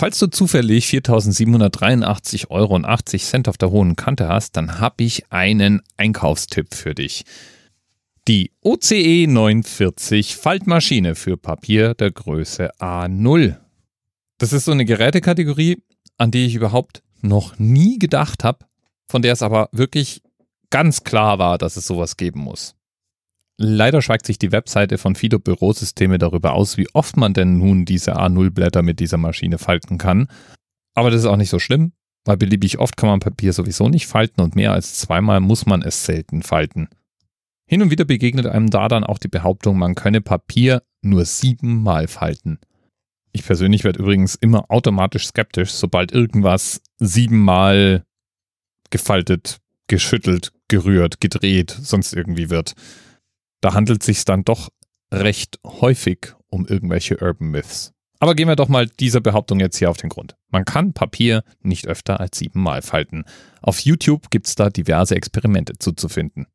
Falls du zufällig 4.783,80 Euro auf der hohen Kante hast, dann habe ich einen Einkaufstipp für dich. Die OCE 940 Faltmaschine für Papier der Größe A0. Das ist so eine Gerätekategorie, an die ich überhaupt noch nie gedacht habe, von der es aber wirklich ganz klar war, dass es sowas geben muss. Leider schweigt sich die Webseite von Fido Bürosysteme darüber aus, wie oft man denn nun diese A0-Blätter mit dieser Maschine falten kann. Aber das ist auch nicht so schlimm, weil beliebig oft kann man Papier sowieso nicht falten und mehr als zweimal muss man es selten falten. Hin und wieder begegnet einem da dann auch die Behauptung, man könne Papier nur siebenmal falten. Ich persönlich werde übrigens immer automatisch skeptisch, sobald irgendwas siebenmal gefaltet, geschüttelt, gerührt, gedreht, sonst irgendwie wird da handelt es sich dann doch recht häufig um irgendwelche Urban Myths. Aber gehen wir doch mal dieser Behauptung jetzt hier auf den Grund. Man kann Papier nicht öfter als siebenmal falten. Auf YouTube gibt es da diverse Experimente zuzufinden.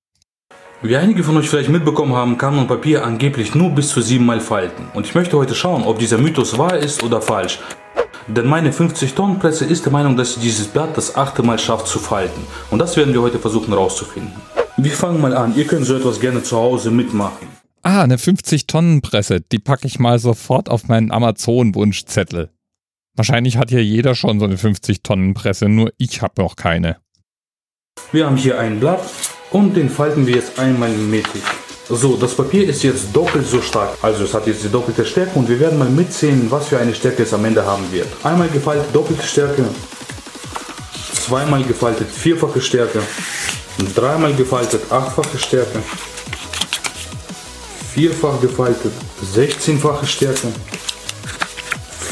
Wie einige von euch vielleicht mitbekommen haben, kann man Papier angeblich nur bis zu siebenmal falten. Und ich möchte heute schauen, ob dieser Mythos wahr ist oder falsch. Denn meine 50-Tonnen-Presse ist der Meinung, dass sie dieses Blatt das achte Mal schafft zu falten. Und das werden wir heute versuchen herauszufinden. Wir fangen mal an. Ihr könnt so etwas gerne zu Hause mitmachen. Ah, eine 50-Tonnen-Presse. Die packe ich mal sofort auf meinen Amazon-Wunschzettel. Wahrscheinlich hat hier jeder schon so eine 50-Tonnen-Presse, nur ich habe noch keine. Wir haben hier ein Blatt und den falten wir jetzt einmal mittig. So, das Papier ist jetzt doppelt so stark. Also es hat jetzt die doppelte Stärke und wir werden mal mitzählen, was für eine Stärke es am Ende haben wird. Einmal gefaltet doppelte Stärke, zweimal gefaltet vierfache Stärke, Dreimal gefaltet, achtfache Stärke. Vierfach gefaltet, 16-fache Stärke.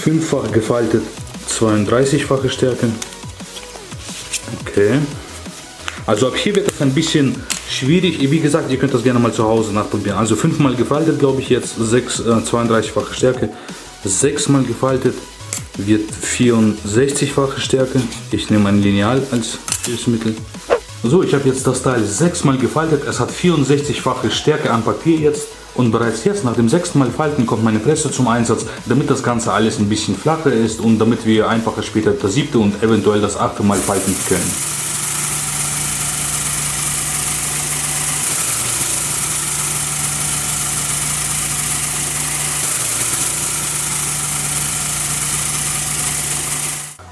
Fünffach gefaltet, 32-fache Stärke. Okay. Also ab hier wird es ein bisschen schwierig. Wie gesagt, ihr könnt das gerne mal zu Hause nachprobieren. Also fünfmal gefaltet, glaube ich jetzt, 6, äh, 32-fache Stärke. Sechsmal gefaltet wird 64-fache Stärke. Ich nehme ein Lineal als Hilfsmittel. So, ich habe jetzt das Teil sechsmal gefaltet. Es hat 64-fache Stärke an Papier jetzt. Und bereits jetzt nach dem sechsten Mal Falten kommt meine Presse zum Einsatz, damit das Ganze alles ein bisschen flacher ist und damit wir einfacher später das siebte und eventuell das achte Mal falten können.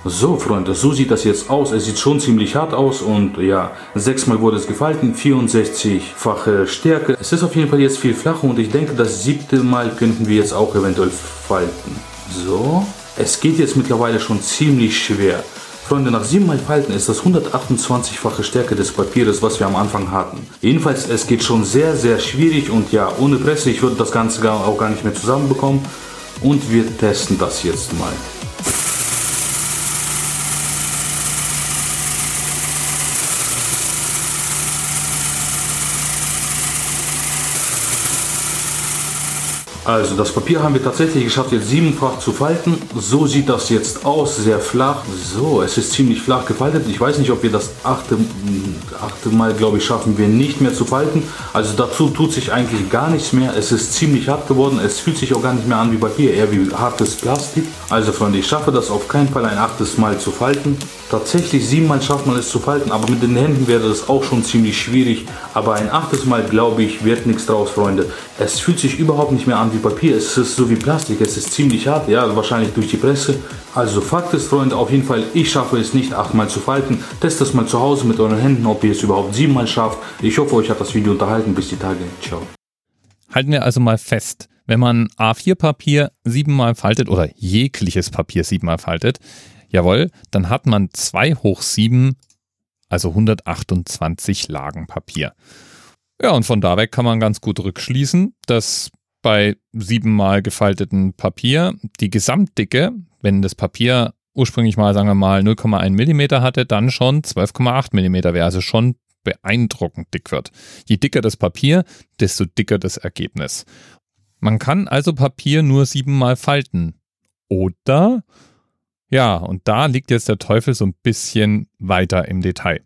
So, Freunde, so sieht das jetzt aus. Es sieht schon ziemlich hart aus und ja, sechsmal wurde es gefalten, 64-fache Stärke. Es ist auf jeden Fall jetzt viel flacher und ich denke, das siebte Mal könnten wir jetzt auch eventuell falten. So, es geht jetzt mittlerweile schon ziemlich schwer. Freunde, nach siebenmal Falten ist das 128-fache Stärke des Papieres, was wir am Anfang hatten. Jedenfalls, es geht schon sehr, sehr schwierig und ja, ohne Presse, ich würde das Ganze auch gar nicht mehr zusammenbekommen. Und wir testen das jetzt mal. Also das Papier haben wir tatsächlich geschafft, jetzt siebenfach zu falten. So sieht das jetzt aus, sehr flach. So, es ist ziemlich flach gefaltet. Ich weiß nicht, ob wir das achte, achte Mal, glaube ich, schaffen wir nicht mehr zu falten. Also dazu tut sich eigentlich gar nichts mehr. Es ist ziemlich hart geworden. Es fühlt sich auch gar nicht mehr an wie Papier, eher wie hartes Plastik. Also Freunde, ich schaffe das auf keinen Fall ein achtes Mal zu falten. Tatsächlich siebenmal schafft man es zu falten, aber mit den Händen wäre das auch schon ziemlich schwierig. Aber ein achtes Mal, glaube ich, wird nichts draus, Freunde. Es fühlt sich überhaupt nicht mehr an wie Papier. Es ist so wie Plastik. Es ist ziemlich hart, ja, wahrscheinlich durch die Presse. Also Fakt ist, Freunde, auf jeden Fall, ich schaffe es nicht achtmal zu falten. Testet es mal zu Hause mit euren Händen, ob ihr es überhaupt siebenmal schafft. Ich hoffe, euch hat das Video unterhalten. Bis die Tage. Ciao. Halten wir also mal fest. Wenn man A4-Papier siebenmal faltet oder jegliches Papier siebenmal faltet, Jawohl, dann hat man 2 hoch 7, also 128 Lagen Papier. Ja, und von da weg kann man ganz gut rückschließen, dass bei siebenmal gefalteten Papier die Gesamtdicke, wenn das Papier ursprünglich mal, sagen wir mal, 0,1 mm hatte, dann schon 12,8 mm wäre, also schon beeindruckend dick wird. Je dicker das Papier, desto dicker das Ergebnis. Man kann also Papier nur siebenmal falten. Oder ja, und da liegt jetzt der Teufel so ein bisschen weiter im Detail.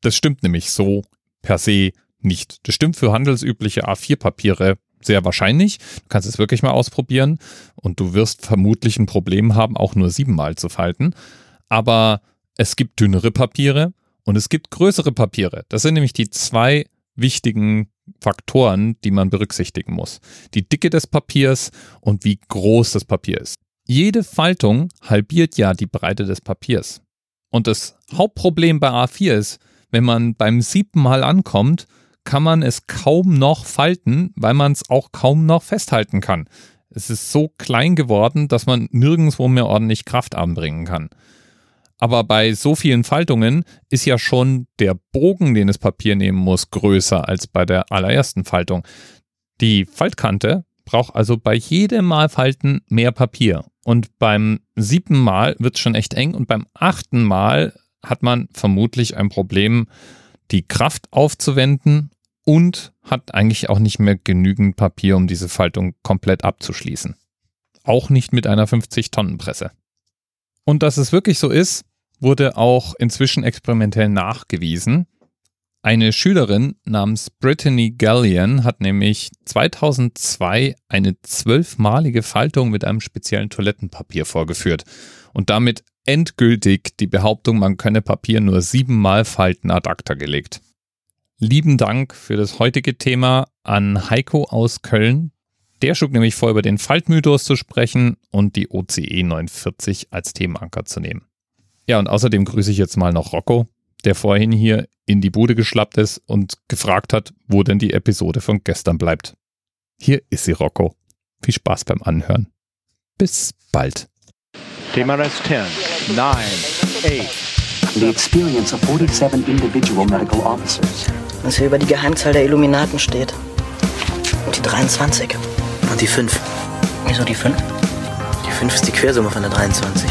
Das stimmt nämlich so per se nicht. Das stimmt für handelsübliche A4-Papiere sehr wahrscheinlich. Du kannst es wirklich mal ausprobieren und du wirst vermutlich ein Problem haben, auch nur siebenmal zu falten. Aber es gibt dünnere Papiere und es gibt größere Papiere. Das sind nämlich die zwei wichtigen Faktoren, die man berücksichtigen muss. Die Dicke des Papiers und wie groß das Papier ist. Jede Faltung halbiert ja die Breite des Papiers. Und das Hauptproblem bei A4 ist, wenn man beim siebten Mal ankommt, kann man es kaum noch falten, weil man es auch kaum noch festhalten kann. Es ist so klein geworden, dass man nirgendwo mehr ordentlich Kraft anbringen kann. Aber bei so vielen Faltungen ist ja schon der Bogen, den das Papier nehmen muss, größer als bei der allerersten Faltung. Die Faltkante braucht also bei jedem Mal Falten mehr Papier. Und beim siebten Mal wird es schon echt eng und beim achten Mal hat man vermutlich ein Problem, die Kraft aufzuwenden und hat eigentlich auch nicht mehr genügend Papier, um diese Faltung komplett abzuschließen. Auch nicht mit einer 50-Tonnen-Presse. Und dass es wirklich so ist, wurde auch inzwischen experimentell nachgewiesen. Eine Schülerin namens Brittany Gallion hat nämlich 2002 eine zwölfmalige Faltung mit einem speziellen Toilettenpapier vorgeführt und damit endgültig die Behauptung, man könne Papier nur siebenmal falten ad acta gelegt. Lieben Dank für das heutige Thema an Heiko aus Köln, der schlug nämlich vor, über den Faltmythos zu sprechen und die OCE 49 als Themenanker zu nehmen. Ja, und außerdem grüße ich jetzt mal noch Rocco, der vorhin hier in die Bude geschlappt ist und gefragt hat, wo denn die Episode von gestern bleibt. Hier ist sie, Rocco. Viel Spaß beim Anhören. Bis bald. Thema Rest 10, 9, 8. The experience of 47 individual medical officers. Was hier über die Geheimzahl der Illuminaten steht. Und die 23. Und die 5. Wieso die 5? Die 5 ist die Quersumme von der 23.